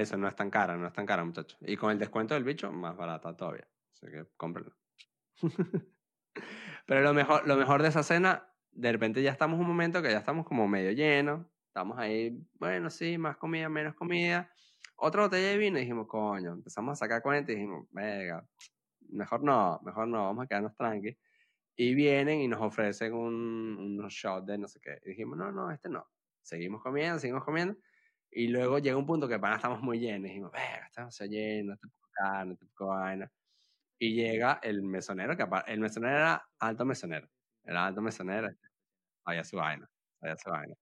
S2: Eso no es tan cara, no es tan cara, muchachos. Y con el descuento del bicho, más barata todavía. Así que cómprenlo. Pero lo mejor, lo mejor de esa cena, de repente ya estamos un momento que ya estamos como medio llenos. Estamos ahí, bueno, sí, más comida, menos comida. Otra botella de vino y dijimos, coño, empezamos a sacar cuenta y dijimos, venga, mejor no, mejor no, vamos a quedarnos tranqui. Y vienen y nos ofrecen un, unos shots de no sé qué. Y dijimos, no, no, este no. Seguimos comiendo, seguimos comiendo. Y luego llega un punto que para estamos muy llenos. Y dijimos, venga, estamos llenos, este poco carne, este poco vaina. Y llega el mesonero, que el mesonero era alto mesonero. Era alto mesonero, este, había su vaina, había su vaina.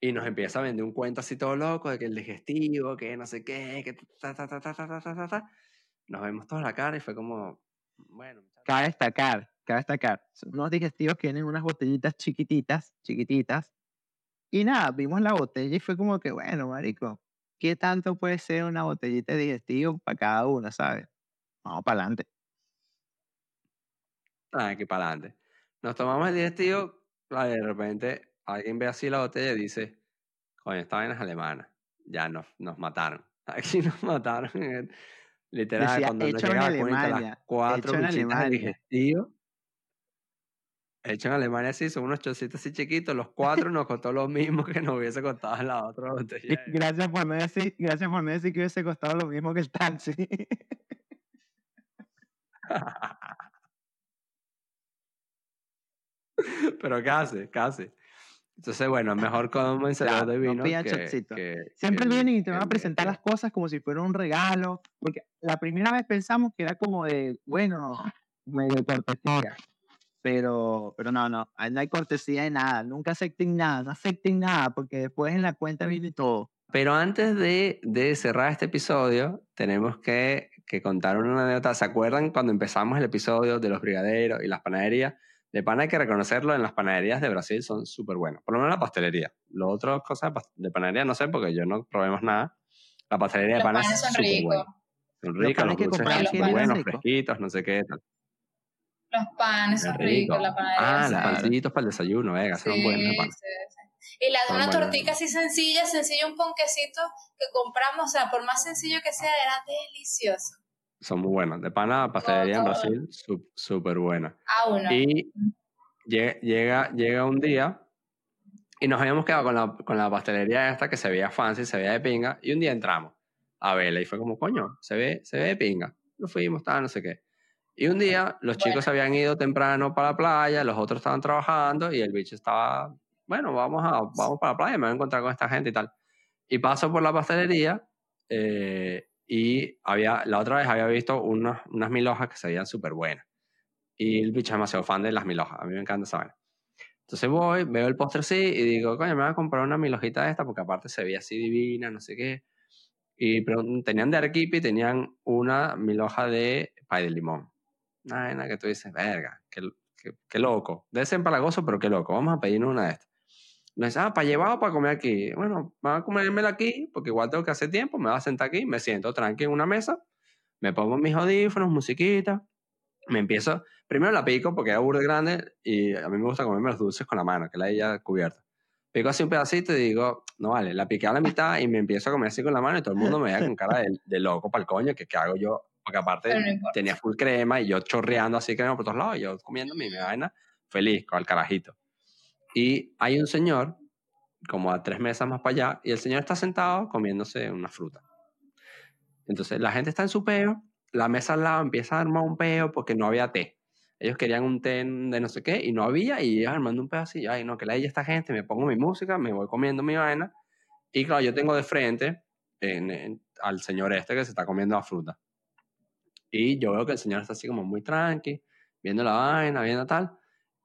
S2: Y nos empieza a vender un cuento así todo loco de que el digestivo, que no sé qué, que ta, ta, ta, ta, ta, ta, ta, ta. Nos vemos toda la cara y fue como, bueno.
S3: Cabe destacar, cabe destacar. Son unos digestivos que vienen unas botellitas chiquititas, chiquititas. Y nada, vimos la botella y fue como que, bueno, marico, ¿qué tanto puede ser una botellita de digestivo para cada uno, sabes? Vamos para adelante.
S2: aquí para adelante. Nos tomamos el digestivo, de repente alguien ve así la botella y dice, coño, esta vaina es alemana. Ya nos, nos mataron. Aquí nos mataron. Literal,
S3: Decía,
S2: cuando nos
S3: hecho en Alemania,
S2: las cuatro
S3: en
S2: bichitas de
S3: Alemania.
S2: digestivo. hecho en Alemania sí, son unos chocitos así chiquitos, los cuatro nos costó lo mismo que nos hubiese costado en la otra botella.
S3: Gracias por no decir, gracias por no decir que hubiese costado lo mismo que el taxi.
S2: Pero casi, casi. Entonces, bueno, mejor con un claro, de vino. que,
S3: Siempre vienen y te van a presentar las cosas como si fuera un regalo, porque la primera vez pensamos que era como de, bueno, medio cortesía. Pero, pero no, no, no hay cortesía de nada, nunca acepten nada, no acepten nada, porque después en la cuenta viene todo.
S2: Pero antes de, de cerrar este episodio, tenemos que, que contar una anécdota. ¿Se acuerdan cuando empezamos el episodio de los brigaderos y las panaderías? De pan hay que reconocerlo, en las panaderías de Brasil son súper buenos. Por lo menos la pastelería. Lo otras cosas de panadería no sé porque yo no probemos nada. La pastelería de pan es
S4: son ricos.
S2: Son ricos, los, dulces son súper buenos, fresquitos, no sé qué. Tal.
S4: Los panes son ricos, la panadería.
S2: Ah, los pancitos para el desayuno, venga, son buenos los panes.
S4: Y la de una tortica así sencilla, sencillo, un ponquecito que compramos, o sea, por más sencillo que sea, era delicioso
S2: son muy buenos. De pana, pastelería en Brasil, súper buena.
S4: Ah, uno.
S2: Y llega, llega un día y nos habíamos quedado con la, con la pastelería esta que se veía fancy, se veía de pinga, y un día entramos a verla y fue como, coño, se ve, se ve de pinga. Nos fuimos, tal, no sé qué. Y un día los chicos habían ido temprano para la playa, los otros estaban trabajando y el bicho estaba, bueno, vamos, a, vamos para la playa, me voy a encontrar con esta gente y tal. Y paso por la pastelería eh, y había, la otra vez había visto unas, unas mil hojas que se veían súper buenas. Y el bicho es demasiado fan de las mil hojas. A mí me encanta esa vaina. Entonces voy, veo el postre así y digo, coño, me voy a comprar una mil hojita de esta porque aparte se veía así divina, no sé qué. Y pero, tenían de arequipe y tenían una mil hoja de pay de limón. Una vaina que tú dices, verga, qué, qué, qué loco. Debe ser empalagoso, pero qué loco. Vamos a pedirnos una de estas. Me dice, ah, para llevar o para comer aquí. Bueno, voy a comérmela aquí, porque igual tengo que hacer tiempo, me voy a sentar aquí, me siento tranqui en una mesa, me pongo mis audífonos, musiquita, me empiezo, primero la pico porque es burde grande y a mí me gusta comerme los dulces con la mano, que la ella cubierta. Pico así un pedacito y digo, no vale, la piqué a la mitad y me empiezo a comer así con la mano y todo el mundo me veía con cara de, loco para el coño, que qué hago yo, porque aparte tenía full crema y yo chorreando así crema por todos lados, y yo comiendo mi vaina feliz con el carajito. Y hay un señor, como a tres mesas más para allá, y el señor está sentado comiéndose una fruta. Entonces la gente está en su peo, la mesa al lado empieza a armar un peo porque no había té. Ellos querían un té de no sé qué y no había, y ellos armando un peo así, ay, no, que la esta gente, me pongo mi música, me voy comiendo mi vaina, y claro, yo tengo de frente al señor este que se está comiendo la fruta. Y yo veo que el señor está así como muy tranqui, viendo la vaina, viendo tal,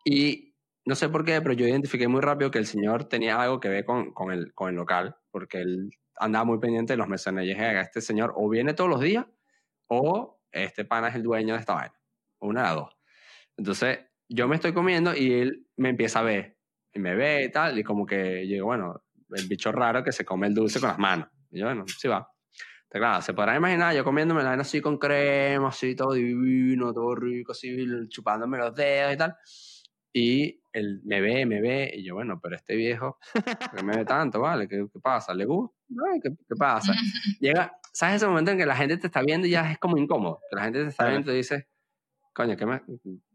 S2: y no sé por qué, pero yo identifiqué muy rápido que el señor tenía algo que ver con, con, el, con el local, porque él andaba muy pendiente de los mesones. Y dije, este señor o viene todos los días, o este pana es el dueño de esta vaina. Una de dos. Entonces, yo me estoy comiendo y él me empieza a ver. Y me ve y tal, y como que digo, bueno, el bicho raro que se come el dulce con las manos. Y yo, bueno, sí va. Entonces, claro, se podrán imaginar yo comiéndome la vaina así con crema, así todo divino, todo rico, así chupándome los dedos y tal. Y él me ve, me ve, y yo, bueno, pero este viejo, que me ve tanto, ¿vale? ¿Qué, pasa? ¿Le gusta? ¿Qué, ¿Qué, pasa? Llega, ¿sabes ese momento en que la gente te está viendo y ya es como incómodo? Que la gente te está viendo y dice, coño, que me...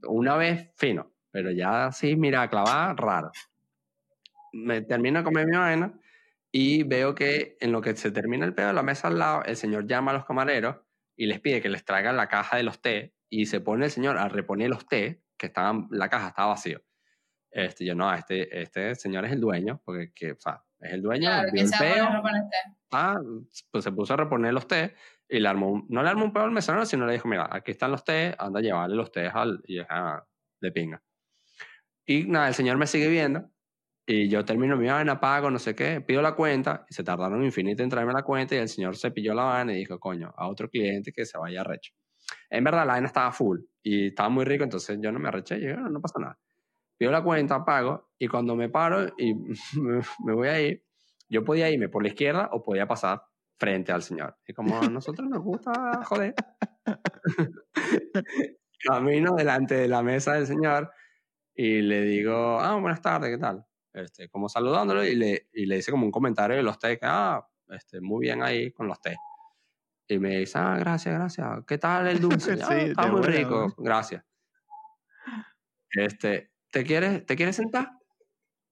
S2: Una vez fino, pero ya sí, mira, clavada, raro. Me termino de comer mi vaina y veo que en lo que se termina el pedo de la mesa al lado, el señor llama a los camareros y les pide que les traigan la caja de los té y se pone el señor a reponer los té que estaban, la caja estaba vacía. Este, yo, no, este, este señor es el dueño, porque que, o sea, es el dueño,
S4: claro,
S2: vio el peo,
S4: ah,
S2: pues se puso a reponer los té y le armó, no le armó un peo al mesonero, sino le dijo, mira, aquí están los té, anda a llevarle los té al, y ah, de pinga. Y nada, el señor me sigue viendo y yo termino mi vaina, pago, no sé qué, pido la cuenta y se tardaron infinito en traerme la cuenta y el señor se pilló la vaina y dijo, coño, a otro cliente que se vaya recho. En verdad la vaina estaba full y estaba muy rico, entonces yo no me arreché, yo no, no pasa nada. Pido la cuenta, pago y cuando me paro y me, voy a ir, yo podía irme por la izquierda o podía pasar frente al señor. Y como a nosotros nos gusta joder, camino delante de la mesa del señor y le digo, ah, buenas tardes, ¿qué tal? Este, como saludándolo y le, y le dice como un comentario de los té, que, ah, este, muy bien ahí con los té. Y me dice, ah, gracias, gracias. ¿Qué tal el dulce? sí, está muy rico, gracias. Este, ¿te quieres, ¿te quieres sentar?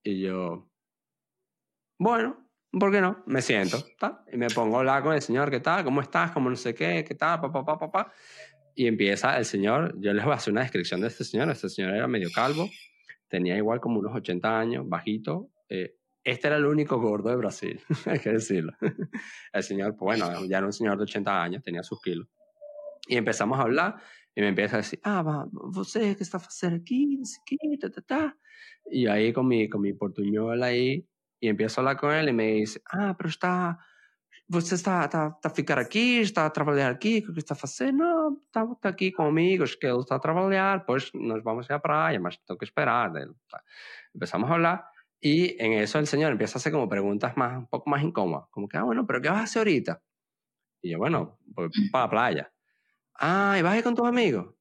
S2: Y yo, bueno, ¿por qué no? Me siento, Y me pongo a hablar con el señor, ¿qué tal? ¿Cómo estás? ¿Cómo no sé qué? ¿Qué tal? Pa, pa, pa, pa, Y empieza el señor, yo les voy a hacer una descripción de este señor. Este señor era medio calvo, tenía igual como unos 80 años, bajito. Eh, este era el único gordo de Brasil, hay que decirlo. El señor, pues bueno, ya era un señor de 80 años, tenía sus kilos. Y empezamos a hablar y me empieza a decir, ah, você que está haciendo aquí? ta, ta, ta. Y ahí con mi, con mi portuñol ahí, y empiezo a hablar con él y me dice, ah, pero está, você está, está, está a ficar aqui, está a trabalhar aqui, o que está fazer? Não, está, está aqui com amigos, que ele está a trabalhar, pues nos vamos a la playa, mas tengo que esperar. Empezamos a hablar y en eso el señor empieza a hacer como preguntas más, un poco más incómodas, como que, ah, bueno, pero ¿qué vas a hacer ahorita? Y yo, bueno, pues para la playa. Ah, ¿y vas a ir con tus amigos?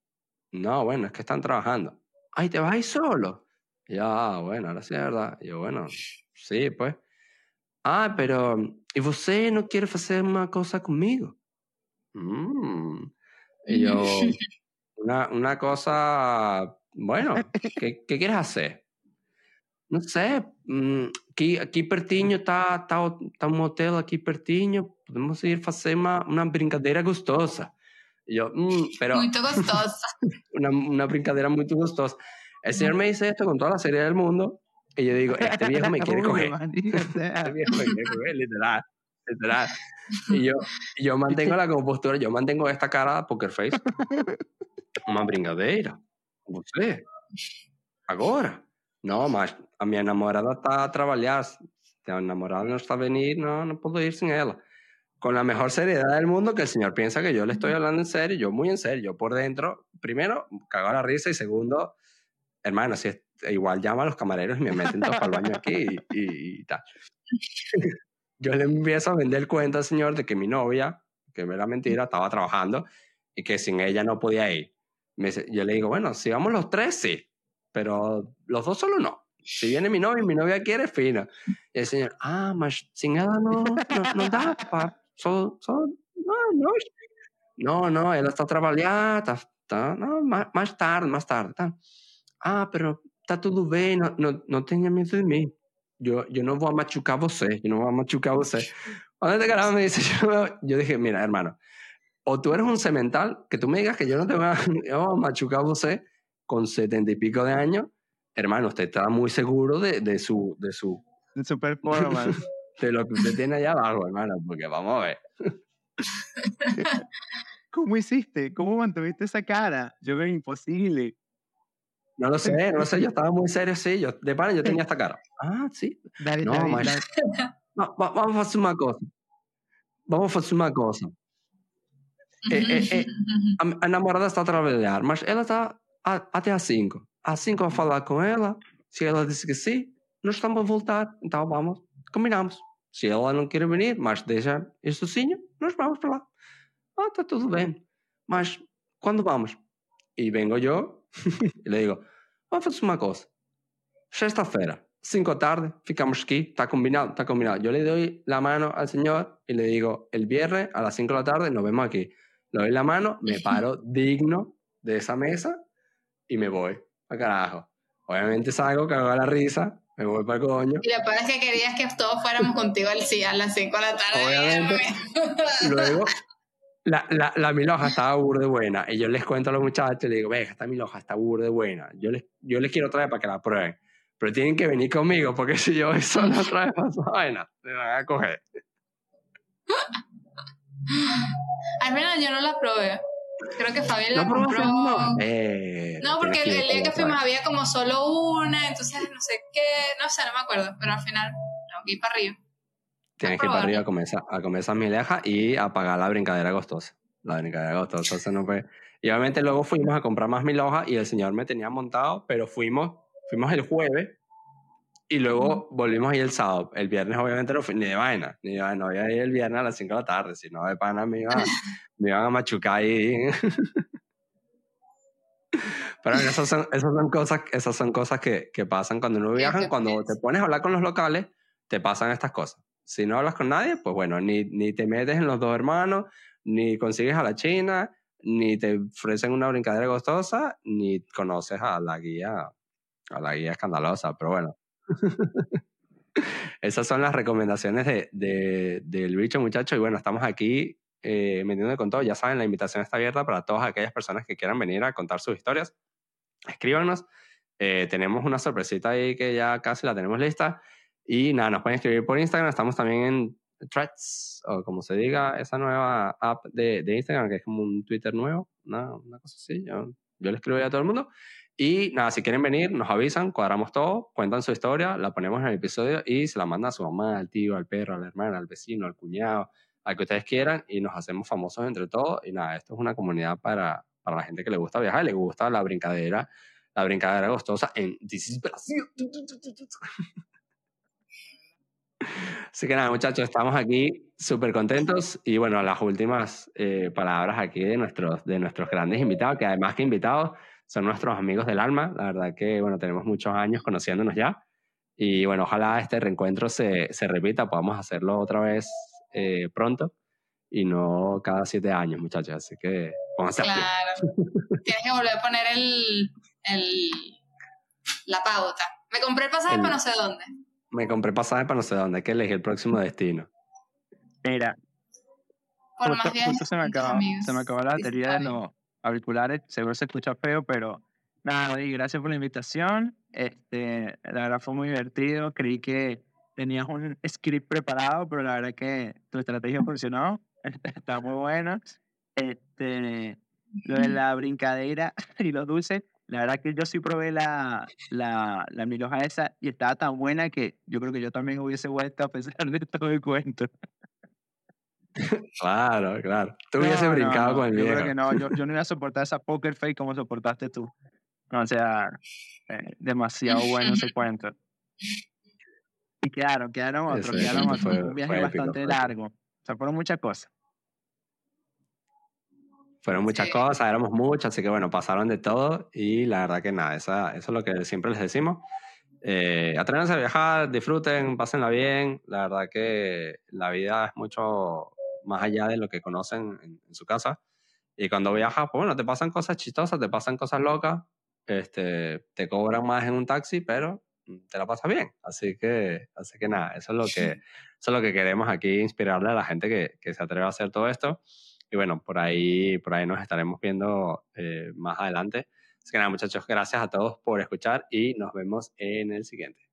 S2: No, bueno, es que están trabajando. Ay, ¿te vas a ir solo? Ya, ah, bueno, ahora sí es verdad. Y yo, bueno, sí, pues. Ah, pero, ¿y você no quiere hacer una cosa conmigo? Mm. Y yo, una, una cosa, bueno, ¿qué, ¿qué, quieres hacer? No sé, mm, aquí, aquí pertinho está, está, está un hotel aquí pertinho, podemos ir a hacer una, una brincadeira gostosa. Y yo, mm, pero...
S4: Muy gostosa.
S2: una, una brincadeira muy gostosa. El señor me dice esto con toda la seriedad del mundo y yo digo, este viejo me quiere coger. este viejo me quiere coger, literal. Literal. Y yo, yo mantengo la compostura, yo mantengo esta cara de poker face. Uma brincadeira. Você? Agora? No, mas a minha namorada está a trabalhar. Se a namorada no está a venir, no, no puedo ir sin ella con la mejor seriedad del mundo, que el señor piensa que yo le estoy hablando en serio, yo muy en serio, yo por dentro, primero, cago la risa y segundo, hermano, si igual llama a los camareros y me meten todos para baño aquí y, tal. yo le empiezo a vender el cuento al señor de que mi novia, que era mentira, estaba trabajando y que sin ella no podía ir. Yo le digo, bueno, si vamos los tres, sí, pero los dos solo no. Si viene mi novia y mi novia quiere, fino. Y el señor, ah, sin ella no, no, no da para Só, só, não, não, não, não, ela está trabalhando, tá, tá, não, mais, mais tarde, mais tarde, tá. Ah, pero tá tudo bem, não, não, não tenha medo de mim. Eu, eu não vou machucar você, eu não vou machucar você. Cuando este carajo me dice, yo, yo dije, mira, hermano, o tú eres un cemental, que tú me digas que yo no te voy a, yo machucar você con setenta y pico de años, hermano, usted está muy seguro de, de su... De su,
S3: de su performance
S2: de lo que usted tiene allá abajo, hermano, porque vamos a ver.
S3: ¿Cómo hiciste? ¿Cómo mantuviste esa cara? Yo veo imposible.
S2: No lo sé, no lo sé, yo estaba muy serio, sí, yo, de pana yo tenía esta cara. Ah, sí.
S3: Dale, no,
S2: No, vamos a hacer una cosa. Vamos a hacer una cosa. Eh, eh, eh, a, namorada está a trabalhar, mas ela está a, até às 5. Às 5 a falar com ela. Se ela disse que sim, nós estamos a voltar. Então vamos, combinamos. Se ela não quer venir, mas deixa este sozinho, nós vamos para lá. Ah, está tudo bem. Mas quando vamos? E vengo eu e le digo, vamos fazer uma coisa. Sexta-feira, 5 da tarde, ficamos aquí, está combinado, está combinado. Yo le doy la mano al señor y le digo, el viernes a las 5 de la tarde nos vemos aquí. Le doy la mano, me paro digno de esa mesa y me voy. A carajo. Obviamente salgo, cago a la risa, me voy para el coño.
S4: Y después es que querías que todos fuéramos contigo al a las 5 de la tarde.
S2: Obviamente. Luego, la, la, la miloja estaba burde buena. Y yo les cuento a los muchachos, les digo, venga, esta miloja está burde buena. Yo les, yo les quiero traer para que la prueben. Pero tienen que venir conmigo, porque si yo voy solo otra vez más vaina, me van a coger.
S4: Al menos yo no la probé. Creo que Fabián la compró.
S2: Eh,
S4: no, porque el, día que fuimos había como solo una, entonces no sé qué, no sé, no me acuerdo, pero al final tengo que ir para arriba.
S2: Tienes que ir para arriba a comer, a comer esas milejas y a pagar la brincadera costosa. La brincadera costosa, entonces no fue. Y obviamente luego fuimos a comprar más milojas y el señor me tenía montado, pero fuimos, fuimos el jueves y luego volvimos ahí el sábado. El viernes, obviamente, no fui ni de vaina. Ni de vaina. No había ir el viernes a las 5 de la tarde. Si no, de pana me, iba, me iban a machucar ahí. Pero esas son, esas son cosas, esas son cosas que, que pasan cuando uno viaja. Cuando te pones a hablar con los locales, te pasan estas cosas. Si no hablas con nadie, pues bueno, ni, ni te metes en los dos hermanos, ni consigues a la china, ni te ofrecen una brincadera gostosa, ni conoces a la guía a la guía escandalosa, pero bueno. Esas son las recomendaciones de, de, del bicho, muchacho. Y bueno, estamos aquí eh, metiendo con todo. Ya saben, la invitación está abierta para todas aquellas personas que quieran venir a contar sus historias. Escríbanos. Eh, tenemos una sorpresita ahí que ya casi la tenemos lista. Y nada, nos pueden escribir por Instagram. Estamos también en Threads, o como se diga, esa nueva app de, de Instagram, que es como un Twitter nuevo, una, una cosa así. Yo, yo le escribo ya a todo el mundo. Y nada, si quieren venir, nos avisan, cuadramos todo, cuentan su historia, la ponemos en el episodio y se la manda a su mamá, al tío, al perro, a la hermana, al vecino, al cuñado, al que ustedes quieran y nos hacemos famosos entre todos. Y nada, esto es una comunidad para, para la gente que le gusta viajar, le gusta la brincadera, la brincadera gostosa en desesperación. Así que nada, muchachos, estamos aquí súper contentos y bueno, las últimas eh, palabras aquí de nuestros, de nuestros grandes invitados, que además que invitados son nuestros amigos del alma. La verdad que, bueno, tenemos muchos años conociéndonos ya. Y bueno, ojalá este reencuentro se, se repita, podamos hacerlo otra vez eh, pronto y no cada siete años, muchachos. Así que pónganse
S4: Claro. Tienes que volver a poner el, el, la pauta. Me compré el pasaje
S2: El-
S4: para no sé dónde.
S2: Me compré pasaje para no sé dónde, hay que elegir el próximo destino.
S3: Mira,
S4: Por
S3: justo,
S4: más viajes
S3: justo se, me acabó, se me acabó la batería de
S4: bien.
S3: los auriculares. Seguro se escucha feo, pero nada, y gracias por la invitación. Este, la verdad fue muy divertido. Creí que tenías un script preparado, pero la verdad que tu estrategia funcionó. Está muy buena. Este, lo de la brincadera y los dulces, la verdad que yo sí probé la, la, la milhoja esa y estaba tan buena que yo creo que yo también hubiese vuelto a pesar de todo el cuento.
S2: Claro, claro. Tú hubiese
S3: No, no,
S2: brincado
S3: no,
S2: con el
S3: yo
S2: viejo.
S3: creo que no, yo, yo no iba a soportar esa poker face como soportaste tú. No, o sea, eh, demasiado bueno ese cuento. Y quedaron, quedaron otros,
S2: Ese-
S3: quedaron
S2: ese
S3: otros.
S2: fue-
S3: un viaje
S2: épico,
S3: bastante largo. O sea, fueron muchas cosas.
S2: Fueron muchas
S4: Sí.
S2: cosas, éramos muchos, así que bueno, pasaron de todo y la verdad que nada, esa, eso es lo que siempre les decimos. Eh, atrévanse a viajar, disfruten, pásenla bien. La verdad que la vida es mucho más allá de lo que conocen en, en su casa. Y cuando viajas, pues bueno, te pasan cosas chistosas, te pasan cosas locas, este, te cobran más en un taxi, pero te la pasas bien. Así que, así que nada, eso es lo que, eso es lo que queremos aquí, inspirarle a la gente que, que se atreva a hacer todo esto. Y bueno, por ahí, por ahí nos estaremos viendo eh, más adelante. Así que nada, muchachos, gracias a todos por escuchar y nos vemos en el siguiente.